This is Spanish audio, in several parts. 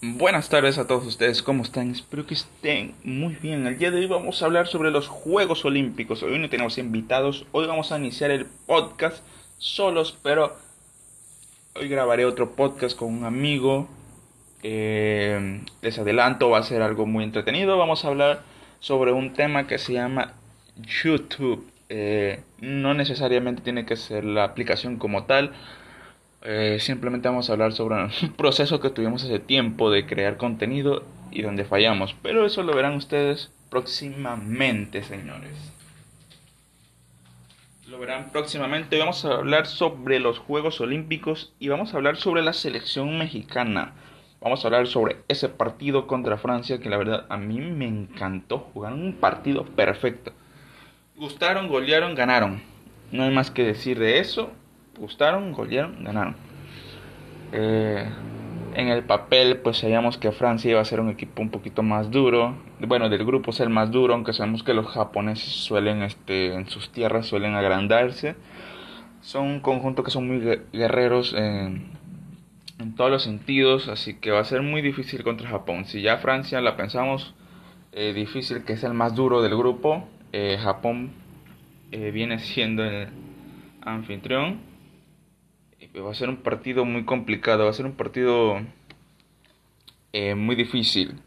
Buenas tardes a todos ustedes, ¿cómo están? Espero que estén muy bien. El día de hoy vamos a hablar sobre los Juegos Olímpicos. Hoy no tenemos invitados, hoy vamos a iniciar el podcast solos, pero hoy grabaré otro podcast con un amigo. Eh, les adelanto, va a ser algo muy entretenido. Vamos a hablar sobre un tema que se llama YouTube. Eh, no necesariamente tiene que ser la aplicación como tal eh, simplemente vamos a hablar sobre un proceso que tuvimos hace tiempo de crear contenido y donde fallamos. Pero eso lo verán ustedes próximamente, señores. Lo verán próximamente. Vamos a hablar sobre los Juegos Olímpicos y vamos a hablar sobre la selección mexicana. Vamos a hablar sobre ese partido contra Francia que la verdad a mí me encantó. jugar un partido perfecto. Gustaron, golearon, ganaron. No hay más que decir de eso gustaron, golearon, ganaron. Eh, en el papel, pues sabíamos que Francia iba a ser un equipo un poquito más duro. Bueno, del grupo ser más duro, aunque sabemos que los japoneses suelen, este, en sus tierras suelen agrandarse. Son un conjunto que son muy guerreros en, en todos los sentidos, así que va a ser muy difícil contra Japón. Si ya Francia la pensamos eh, difícil, que es el más duro del grupo, eh, Japón viene siendo el anfitrión va a ser un partido muy complicado, va a ser un partido eh, muy difícil.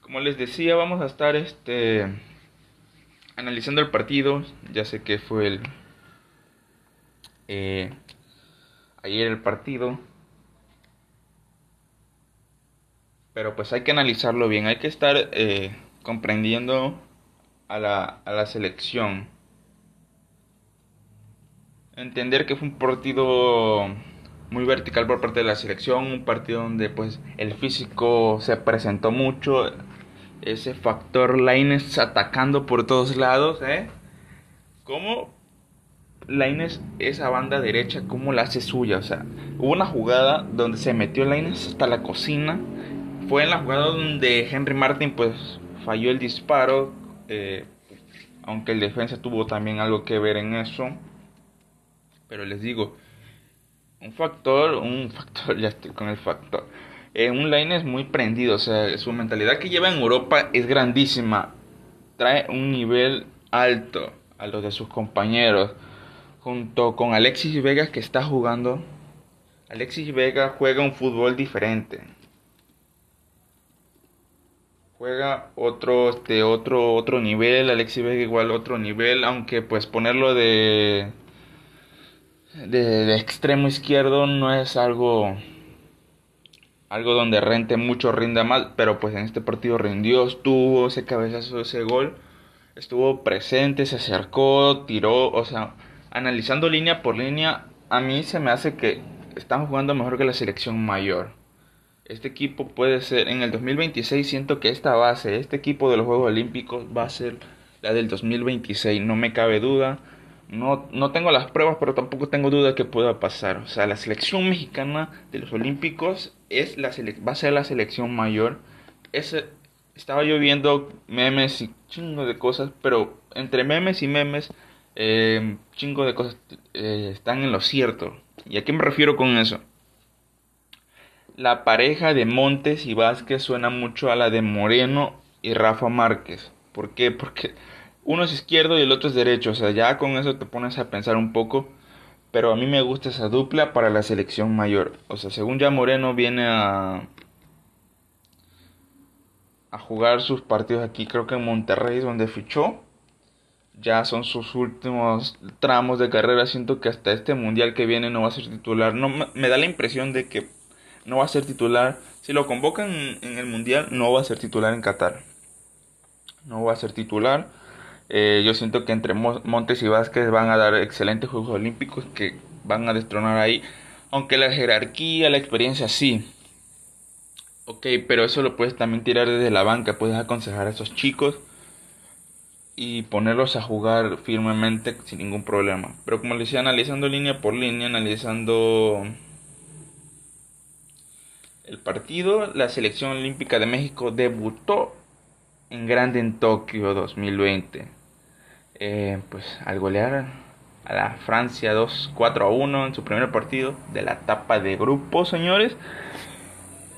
Como les decía, vamos a estar este analizando el partido. Ya sé que fue el eh, ayer el partido. Pero pues hay que analizarlo bien, hay que estar eh, comprendiendo a la, a la selección entender que fue un partido muy vertical por parte de la selección, un partido donde pues el físico se presentó mucho, ese factor Laines atacando por todos lados, ¿eh? ¿Cómo Laines esa banda derecha, cómo la hace suya? O sea, hubo una jugada donde se metió Laines hasta la cocina, fue en la jugada donde Henry Martin pues falló el disparo, eh, aunque el defensa tuvo también algo que ver en eso. Pero les digo, un factor, un factor, ya estoy con el factor. Eh, un line es muy prendido, o sea, su mentalidad que lleva en Europa es grandísima. Trae un nivel alto a los de sus compañeros. Junto con Alexis Vega que está jugando. Alexis Vega juega un fútbol diferente. Juega otro, este, otro, otro nivel. Alexis Vega igual otro nivel. Aunque pues ponerlo de de, extremo izquierdo no es algo algo donde rente mucho, rinda mal, pero pues en este partido rindió, estuvo ese cabezazo, ese gol, estuvo presente, se acercó, tiró, o sea, analizando línea por línea, a mí se me hace que están jugando mejor que la selección mayor. Este equipo puede ser, en el 2026 siento que esta base, este equipo de los Juegos Olímpicos va a ser la del 2026, no me cabe duda. No, no tengo las pruebas, pero tampoco tengo duda que pueda pasar. O sea, la selección mexicana de los Olímpicos es la va a ser la selección mayor. Ese, estaba yo viendo memes y chingo de cosas, pero entre memes y memes, eh, chingo de cosas eh, están en lo cierto. ¿Y a qué me refiero con eso? La pareja de Montes y Vázquez suena mucho a la de Moreno y Rafa Márquez. ¿Por qué? Porque uno es izquierdo y el otro es derecho. O sea, ya con eso te pones a pensar un poco. Pero a mí me gusta esa dupla para la selección mayor. O sea, según ya Moreno viene a, a jugar sus partidos aquí, creo que en Monterrey, donde fichó. Ya son sus últimos tramos de carrera. Siento que hasta este mundial que viene no va a ser titular. No, me da la impresión de que no va a ser titular. Si lo convocan en el mundial, no va a ser titular en Qatar. No va a ser titular. Eh, yo siento que entre Montes y Vázquez van a dar excelentes Juegos Olímpicos que van a destronar ahí. Aunque la jerarquía, la experiencia sí. Ok, pero eso lo puedes también tirar desde la banca. Puedes aconsejar a esos chicos y ponerlos a jugar firmemente sin ningún problema. Pero como les decía, analizando línea por línea, analizando el partido, la selección olímpica de México debutó en grande en Tokio 2020 eh, pues al golear a la Francia 2 4 a 1 en su primer partido de la etapa de grupo, señores.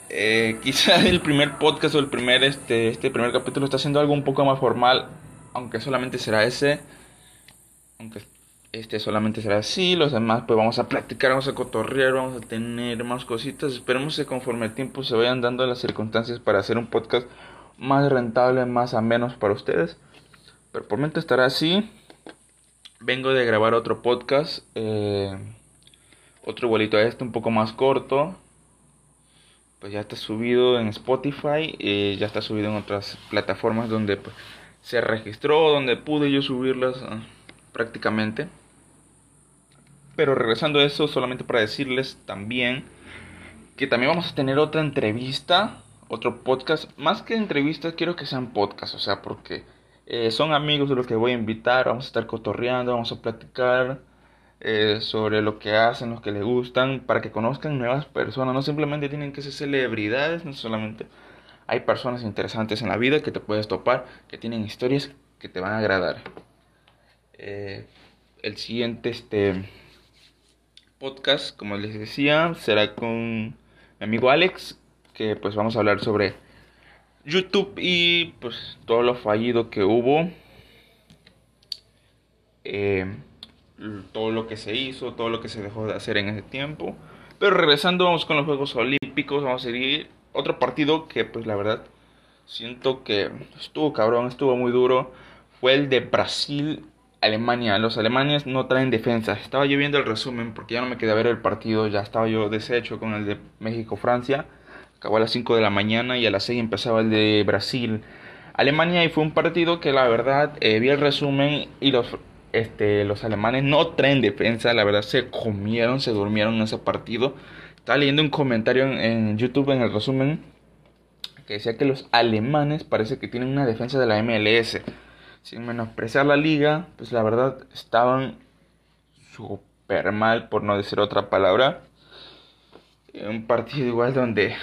Eh, quizá el primer podcast o el primer este, este primer capítulo está haciendo algo un poco más formal, aunque solamente será ese. Aunque este solamente será así, los demás pues vamos a platicar, vamos a cotorrear, vamos a tener más cositas. Esperemos que conforme el tiempo se vayan dando las circunstancias para hacer un podcast más rentable, más a menos para ustedes. Pero por momento estará así. Vengo de grabar otro podcast, eh, otro igualito a este, un poco más corto. Pues ya está subido en Spotify, ya está subido en otras plataformas donde pues, se registró, donde pude yo subirlas ah, prácticamente. Pero regresando a eso, solamente para decirles también que también vamos a tener otra entrevista, otro podcast. Más que entrevistas, quiero que sean podcasts, o sea, porque eh, son amigos de los que voy a invitar, vamos a estar cotorreando, vamos a platicar eh, sobre lo que hacen, los que les gustan, para que conozcan nuevas personas. No simplemente tienen que ser celebridades, no solamente hay personas interesantes en la vida que te puedes topar, que tienen historias que te van a agradar. Eh, el siguiente, este podcast, como les decía, será con mi amigo Alex, que pues vamos a hablar sobre YouTube y pues todo lo fallido que hubo. Eh, todo lo que se hizo, todo lo que se dejó de hacer en ese tiempo. Pero regresando, vamos con los Juegos Olímpicos, vamos a seguir otro partido que pues la verdad siento que estuvo cabrón, estuvo muy duro. Fue el de Brasil Alemania. Los alemanes no traen defensa. Estaba yo viendo el resumen porque ya no me quedé a ver el partido. Ya estaba yo deshecho con el de México-Francia. Acabó a las 5 de la mañana y a las 6 empezaba el de Brasil. Alemania y fue un partido que la verdad eh, vi el resumen y los, este, los alemanes no traen defensa. La verdad se comieron, se durmieron en ese partido. Estaba leyendo un comentario en, en YouTube en el resumen que decía que los alemanes parece que tienen una defensa de la MLS sin menospreciar la liga, pues la verdad estaban súper mal, por no decir otra palabra. Un partido igual donde,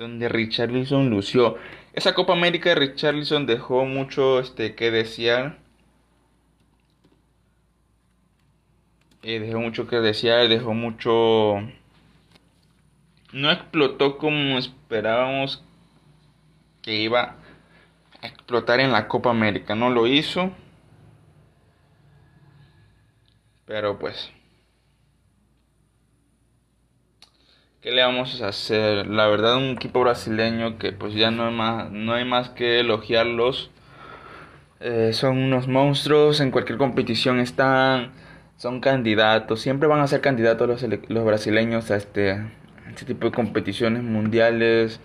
donde Richarlison lució. Esa Copa América de Richarlison dejó mucho este, que desear. Eh, dejó mucho que desear, dejó mucho... No explotó como esperábamos que iba explotar en la Copa América. No lo hizo. Pero pues... ¿Qué le vamos a hacer? La verdad un equipo brasileño que pues ya no hay más, no hay más que elogiarlos. Eh, son unos monstruos, en cualquier competición están, son candidatos, siempre van a ser candidatos los, brasileños a este, este tipo de competiciones mundiales,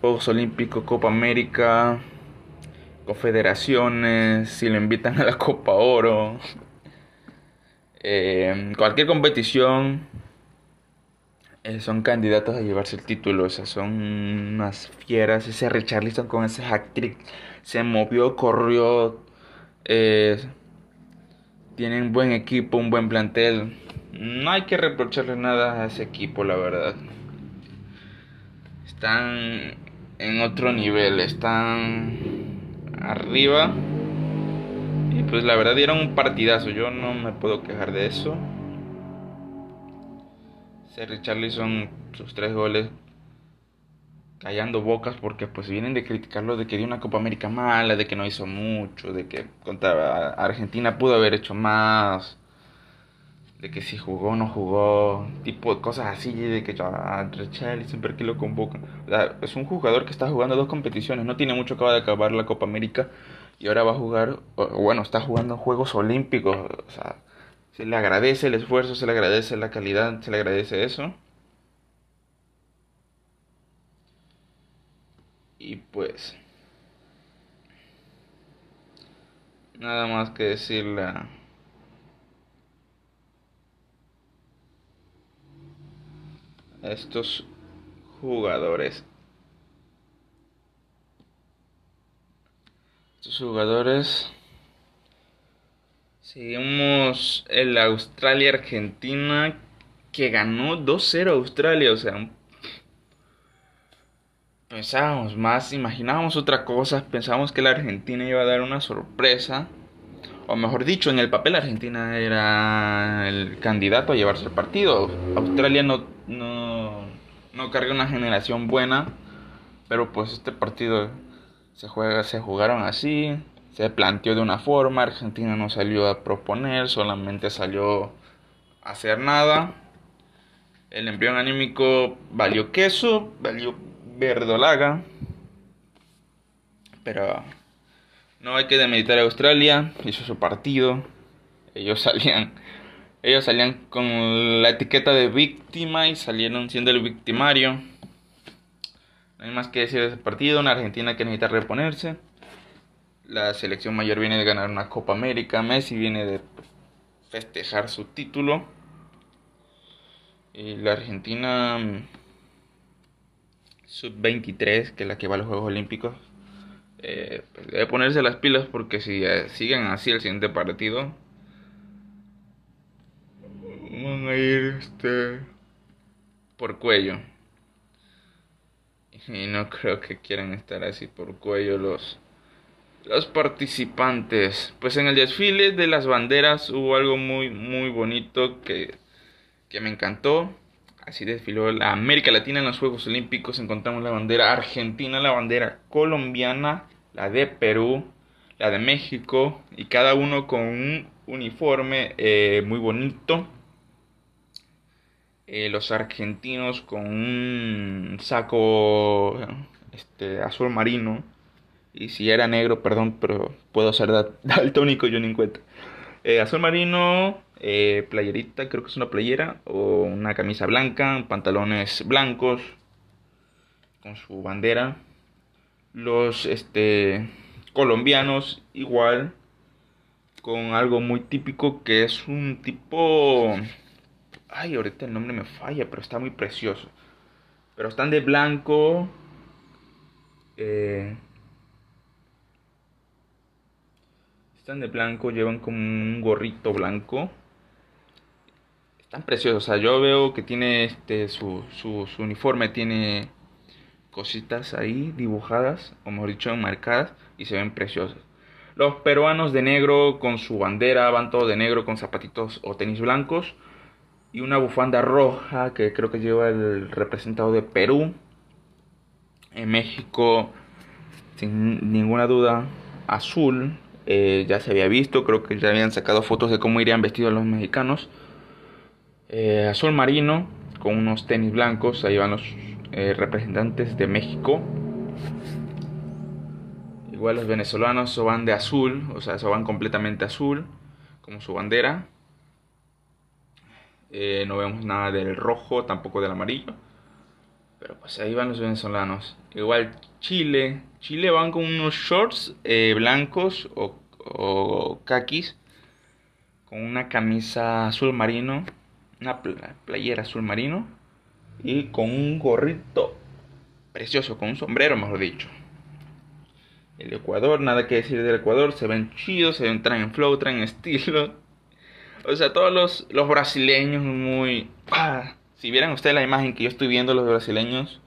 Juegos Olímpicos, Copa América, federaciones, si lo invitan a la Copa Oro, eh, cualquier competición, eh, son candidatos a llevarse el título. O sea, son unas fieras. Ese Richarlison con ese hack trick se movió, corrió. Eh, tienen buen equipo, un buen plantel. No hay que reprocharle nada a ese equipo, la verdad. Están en otro nivel, están arriba. Y pues la verdad dieron un partidazo, yo no me puedo quejar de eso. Se Richarlison sus tres goles callando bocas porque pues vienen de criticarlo de que dio una Copa América mala, de que no hizo mucho, de que contra Argentina pudo haber hecho más, de que si jugó o no jugó, tipo cosas así, de que ah, Richarlison, ¿por lo convocan? es un jugador que está jugando dos competiciones, no tiene mucho, acaba de acabar la Copa América y ahora va a jugar, bueno, está jugando Juegos Olímpicos, se le agradece el esfuerzo, se le agradece la calidad, se le agradece eso. Y pues... Nada más que decirle a estos jugadores. Estos jugadores. Seguimos el Australia-Argentina que ganó 2-0 Australia. O sea, pensábamos más, imaginábamos otra cosa. Pensábamos que la Argentina iba a dar una sorpresa. O mejor dicho, en el papel Argentina era el candidato a llevarse el partido. Australia no no carga una generación buena, pero pues este partido se juega, se jugaron así, se planteó de una forma, Argentina no salió a proponer, solamente salió a hacer nada. El embrión anímico valió queso, valió verdolaga. Pero no hay que demeditar a Australia, hizo su partido. Ellos salían ellos salían con la etiqueta de víctima y salieron siendo el victimario. No hay más que decir de ese partido, una Argentina que necesita reponerse. La selección mayor viene de ganar una Copa América, Messi viene de festejar su título. Y la Argentina mm, sub-23, que es la que va a los Juegos Olímpicos, eh, pues debe ponerse las pilas porque si eh, siguen así el siguiente partido, van a ir este, por cuello. Y no creo que quieran estar así por cuello los, los participantes. Pues en el desfile de las banderas hubo algo muy, muy bonito que, que me encantó. Así desfiló la América Latina en los Juegos Olímpicos. Encontramos la bandera argentina, la bandera colombiana, la de Perú, la de México y cada uno con un uniforme eh, muy bonito. Eh, los argentinos con un saco este, azul marino. Y si era negro, perdón, pero puedo ser daltónico yo ni en cuenta. Eh, azul marino, eh, playerita, creo que es una playera, o una camisa blanca, pantalones blancos, con su bandera. Los este, colombianos, igual, con algo muy típico que es un tipo Ay, ahorita el nombre me falla, pero está muy precioso. Pero están de blanco. Eh, de blanco, llevan como un gorrito blanco. Están preciosos. O sea, yo veo que tiene este su, su, uniforme, tiene cositas ahí dibujadas, o mejor dicho, marcadas, y se ven preciosos. Los peruanos de negro con su bandera van todos de negro con zapatitos o tenis blancos y una bufanda roja que creo que lleva el representado de Perú. En México, sin ninguna duda, azul. Eh, ya se había visto, creo que ya habían sacado fotos de cómo irían vestidos los mexicanos. Eh, azul marino, con unos tenis blancos, ahí van los eh, representantes de México. Igual los venezolanos van de azul, o sea, van completamente azul, como su bandera. No vemos nada del rojo, tampoco del amarillo. Pero pues ahí van los venezolanos. Igual Chile. Chile van con unos shorts blancos o, o kakis. Con una camisa azul marino. Una playera azul marino. Y con un gorrito precioso. Con un sombrero, mejor dicho. El Ecuador, nada que decir del Ecuador. Se ven chidos, se ven, traen flow, traen estilo. O sea, todos los, los brasileños muy... Ah, si vieran ustedes la imagen que yo estoy viendo los brasileños,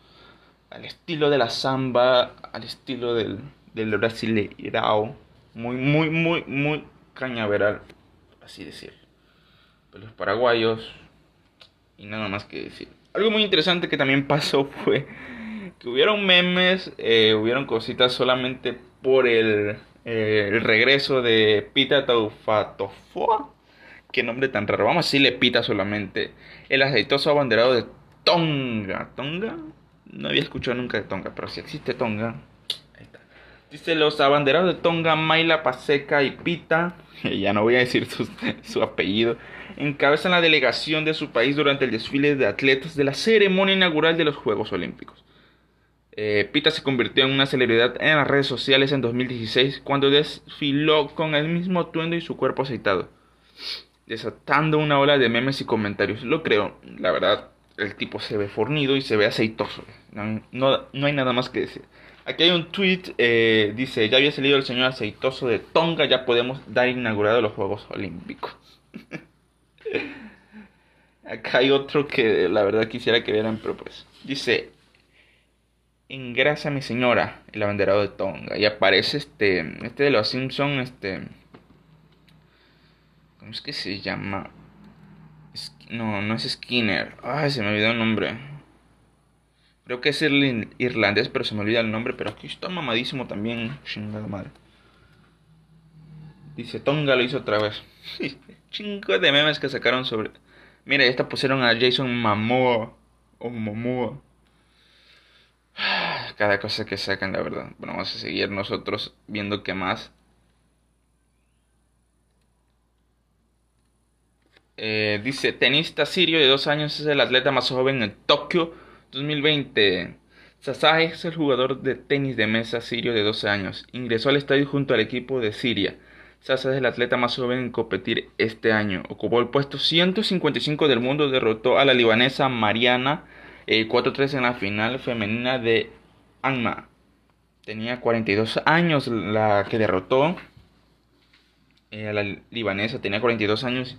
al estilo de la samba, al estilo del, del brasileirao, muy, muy, muy, muy cañaveral, así decir. Los paraguayos, y nada más que decir. Algo muy interesante que también pasó fue que hubieron memes, eh, hubieron cositas solamente por el, eh, regreso de Pita Taufatofoa Qué nombre tan raro. Vamos a decirle pita solamente. El aceitoso abanderado de Tonga. ¿Tonga? No había escuchado nunca de Tonga, pero si existe Tonga. Dice los abanderados de Tonga, Maila, Paseca y Pita. ya no voy a decir su, apellido. Encabezan la delegación de su país durante el desfile de atletas de la ceremonia inaugural de los Juegos Olímpicos. Eh, Pita se convirtió en una celebridad en las redes sociales en 2016 cuando desfiló con el mismo atuendo y su cuerpo aceitado desatando una ola de memes y comentarios. Lo creo, la verdad, el tipo se ve fornido y se ve aceitoso. No, no, hay nada más que decir. Aquí hay un tweet, eh, dice, ya había salido el señor aceitoso de Tonga, ya podemos dar inaugurado los Juegos Olímpicos. Acá hay otro que la verdad quisiera que vieran, pero pues dice, engrasa mi señora, el abanderado de Tonga. Y aparece este, este de los Simpson, este ¿Cómo es que se llama? No, no es Skinner. Ay, se me olvidó el nombre. Creo que es irlandés, pero se me olvida el nombre. Pero aquí está mamadísimo también. Chingada madre. Dice Tonga lo hizo otra vez. Chingo de memes que sacaron sobre. Mira, esta pusieron a Jason Momoa. O Momoa. Cada cosa que sacan, la verdad. Bueno, vamos a seguir nosotros viendo qué más. Eh, dice, tenista sirio de dos años es el atleta más joven en Tokio 2020. Sasai es el jugador de tenis de mesa sirio de 12 años. Ingresó al estadio junto al equipo de Siria. Sasa es el atleta más joven en competir este año. Ocupó el puesto 155 del mundo, derrotó a la libanesa Mariana 4-3 eh, en la final femenina de Anma. Tenía 42 años la que derrotó eh, a la libanesa, tenía 42 años.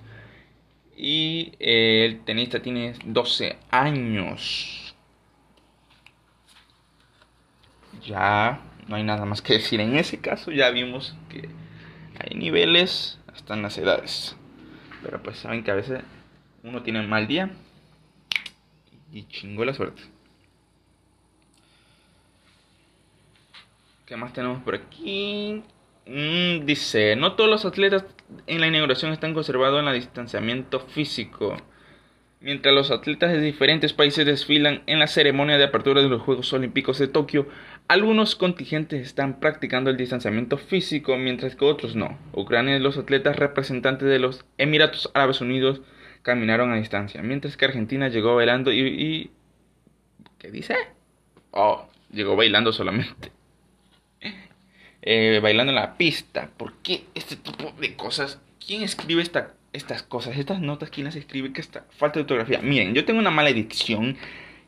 Y eh, el tenista tiene 12 años. Ya no hay nada más que decir en ese caso. Ya vimos que hay niveles hasta en las edades. Pero pues saben que a veces uno tiene un mal día y chingó la suerte. ¿Qué más tenemos por aquí? Mm, dice, no todos los atletas en la inauguración están conservados en el distanciamiento físico. Mientras los atletas de diferentes países desfilan en la ceremonia de apertura de los Juegos Olímpicos de Tokio, algunos contingentes están practicando el distanciamiento físico mientras que otros no. Ucrania y los atletas representantes de los Emiratos Árabes Unidos caminaron a distancia, mientras que Argentina llegó bailando y... y... ¿Qué dice? Oh, llegó bailando solamente. Eh, bailando en la pista. ¿Por qué este tipo de cosas? ¿Quién escribe esta, estas cosas? Estas notas, ¿quién las escribe? Que esta falta de ortografía. Miren, yo tengo una mala dicción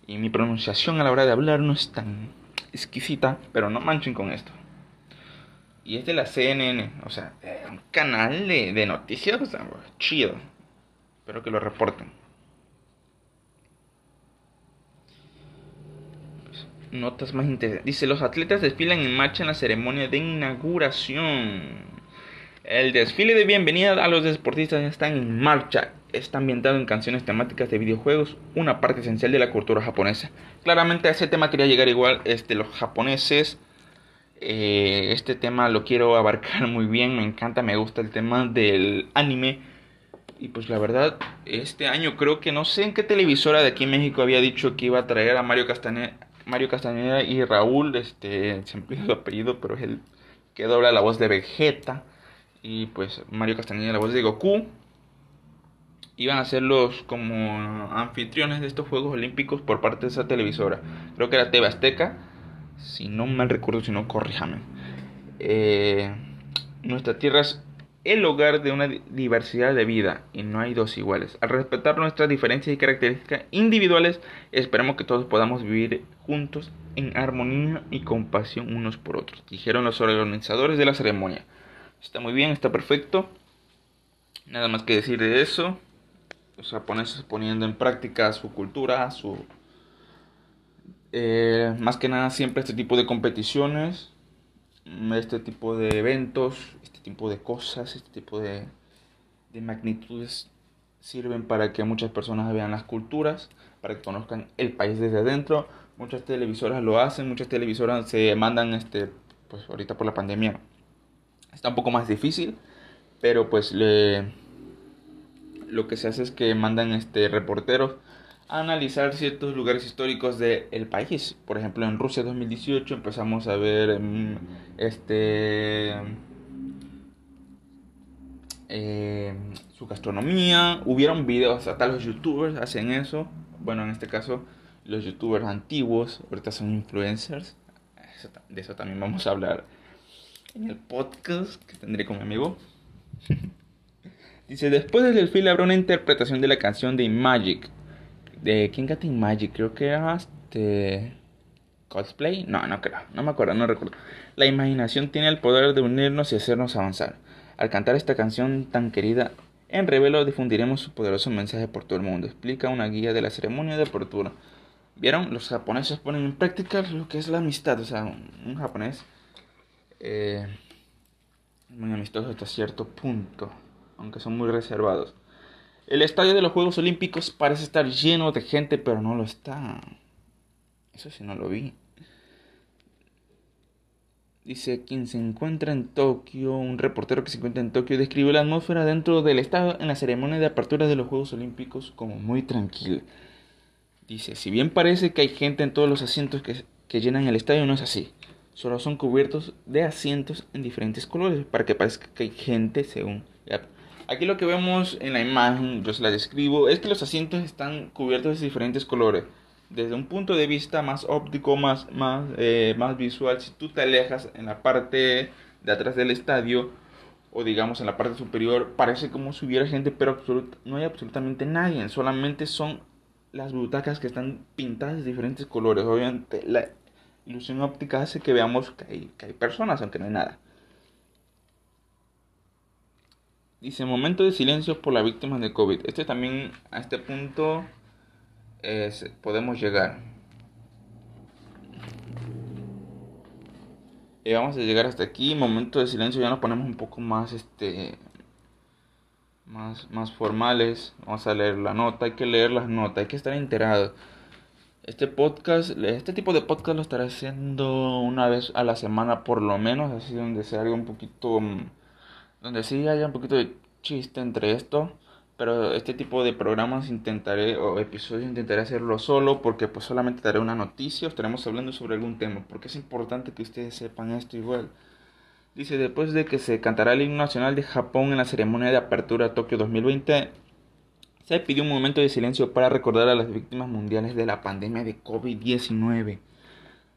y mi pronunciación a la hora de hablar no es tan exquisita, pero no manchen con esto. Y es de la CNN, o sea, un canal de, de noticias, chido. Espero que lo reporten. Notas más interesantes. Dice, los atletas desfilan en marcha en la ceremonia de inauguración. El desfile de bienvenida a los deportistas está en marcha. Está ambientado en canciones temáticas de videojuegos, una parte esencial de la cultura japonesa. Claramente a ese tema quería llegar igual este, los japoneses. Eh, este tema lo quiero abarcar muy bien, me encanta, me gusta el tema del anime y pues la verdad, este año creo que no sé en qué televisora de aquí en México había dicho que iba a traer a Mario Castañeda, Mario Castañeda y Raúl, este, se me su apellido, pero es el que dobla la voz de Vegeta. Y pues Mario Castañeda la voz de Goku. Iban a ser los como anfitriones de estos Juegos Olímpicos por parte de esa televisora. Creo que era TV Azteca. Si no mal recuerdo, si no, corríjame. Eh, nuestra tierra es el hogar de una diversidad de vida y no hay dos iguales. Al respetar nuestras diferencias y características individuales, esperamos que todos podamos vivir juntos en armonía y compasión unos por otros, dijeron los organizadores de la ceremonia. Está muy bien, está perfecto. Nada más que decir de eso. Los japoneses poniendo en práctica su cultura, su... Eh, más que nada siempre este tipo de competiciones, este tipo de eventos, tipo de cosas, este tipo de, de magnitudes sirven para que muchas personas vean las culturas, para que conozcan el país desde adentro. Muchas televisoras lo hacen, muchas televisoras se mandan, este, pues ahorita por la pandemia está un poco más difícil, pero pues le, lo que se hace es que mandan este reporteros a analizar ciertos lugares históricos del país. Por ejemplo, en Rusia 2018 empezamos a ver mm, este eh, su gastronomía. Hubieron videos, hasta los youtubers hacen eso. Bueno, en este caso, los youtubers antiguos, ahorita son influencers. de eso también vamos a hablar el podcast que tendré con mi amigo. Dice, después del desfile habrá una interpretación de la canción de Magic. ¿De quién canta Magic? Creo que era este... Cosplay. No, no creo. No me acuerdo, no recuerdo. La imaginación tiene el poder de unirnos y hacernos avanzar. Al cantar esta canción tan querida, en Revelo difundiremos su poderoso mensaje por todo el mundo. Explica una guía de la ceremonia de apertura. ¿Vieron? Los japoneses ponen en práctica lo que es la amistad. O sea, un, japonés eh, muy amistoso hasta cierto punto, aunque son muy reservados. El estadio de los Juegos Olímpicos parece estar lleno de gente, pero no lo está. Eso sí no lo vi. Dice, quien se encuentra en Tokio, un reportero que se encuentra en Tokio, describe la atmósfera dentro del estadio en la ceremonia de apertura de los Juegos Olímpicos como muy tranquila. Dice, si bien parece que hay gente en todos los asientos que llenan el estadio, no es así. Solo son cubiertos de asientos en diferentes colores para que parezca que hay gente según... Aquí lo que vemos en la imagen, yo se la describo, es que los asientos están cubiertos de diferentes colores desde un punto de vista más óptico, más, más, eh, más visual, si tú te alejas en la parte de atrás del estadio o digamos en la parte superior, parece como si hubiera gente, pero no hay absolutamente nadie, solamente son las butacas que están pintadas de diferentes colores. Obviamente la ilusión óptica hace que veamos que hay, que hay personas, aunque no hay nada. Dice, momento de silencio por las víctimas de COVID. Este también, a este punto, podemos llegar. Y vamos a llegar hasta aquí. Momento de silencio. Ya nos ponemos un poco más este más, más formales. Vamos a leer la nota. Hay que leer las notas. Hay que estar enterado. Este podcast, este tipo de podcast lo estaré haciendo una vez a la semana por lo menos. Así donde se haga un poquito. Donde sí haya un poquito de chiste entre esto pero este tipo de programas intentaré o episodios intentaré hacerlo solo porque pues solamente daré una noticia, estaremos hablando sobre algún tema, porque es importante que ustedes sepan esto igual. Dice, después de que se cantará el himno nacional de Japón en la ceremonia de apertura Tokio 2020, se pidió un momento de silencio para recordar a las víctimas mundiales de la pandemia de COVID-19.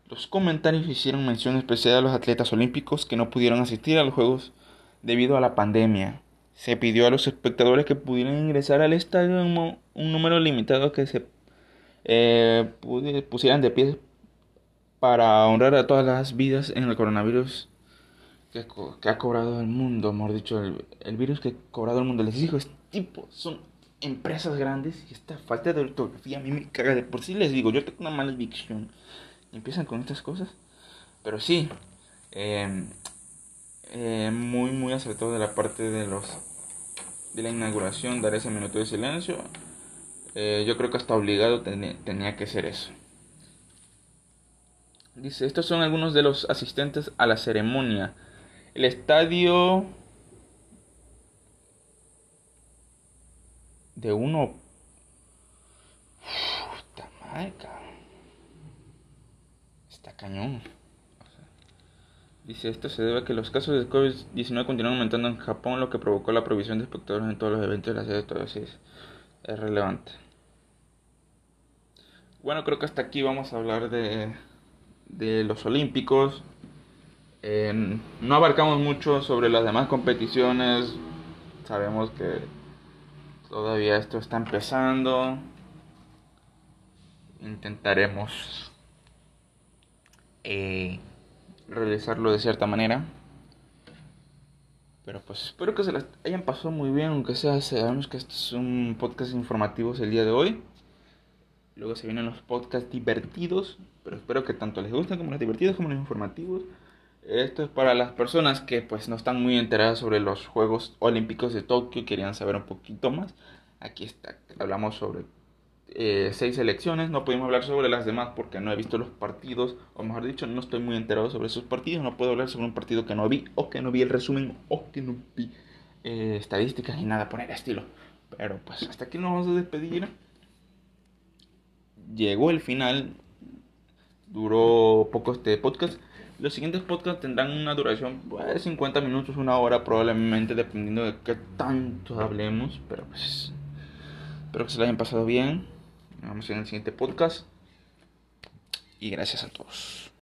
Los comentarios hicieron mención especial a los atletas olímpicos que no pudieron asistir a los Juegos debido a la pandemia se pidió a los espectadores que pudieran ingresar al estadio un, un número limitado que se eh, pusieran de pie para honrar a todas las vidas en el coronavirus que, ha cobrado el mundo, mejor dicho, el, virus que ha cobrado el mundo. Les digo, este tipo son empresas grandes y esta falta de ortografía a mí me caga de por sí. Les digo, yo tengo una mala dicción empiezan con estas cosas, pero sí, eh, muy muy acertado de la parte de los de la inauguración dar ese minuto de silencio. Eh, yo creo que hasta obligado tenía que ser eso. Dice, estos son algunos de los asistentes a la ceremonia. El estadio de uno... Está Está cañón. Dice, esto se debe a que los casos de COVID-19 continúan aumentando en Japón, lo que provocó la provisión de espectadores en todos los eventos de la sede. Todo eso es, relevante. Bueno, creo que hasta aquí vamos a hablar de, de los Olímpicos. no abarcamos mucho sobre las demás competiciones. Sabemos que todavía esto está empezando. Intentaremos eh, realizarlo de cierta manera. Pero pues espero que se las hayan pasado muy bien, aunque sea, sabemos que es un podcast informativo el día de hoy. Luego se vienen los podcasts divertidos, pero espero que tanto les gusten como los divertidos como los informativos. Esto es para las personas que pues no están muy enteradas sobre los Juegos Olímpicos de Tokio, querían saber un poquito más. Aquí está, hablamos sobre eh, seis elecciones. No pudimos hablar sobre las demás porque no he visto los partidos, o mejor dicho, no estoy muy enterado sobre esos partidos. No puedo hablar sobre un partido que no vi, o que no vi el resumen, o que no vi eh, estadísticas ni nada por el estilo. Pero pues hasta aquí nos vamos a despedir. Llegó el final. Duró poco este podcast. Los siguientes podcasts tendrán una duración pues, de 50 minutos, una hora probablemente, dependiendo de qué tanto hablemos. Pero pues espero que se lo hayan pasado bien. Nos vemos en el siguiente podcast. Y gracias a todos.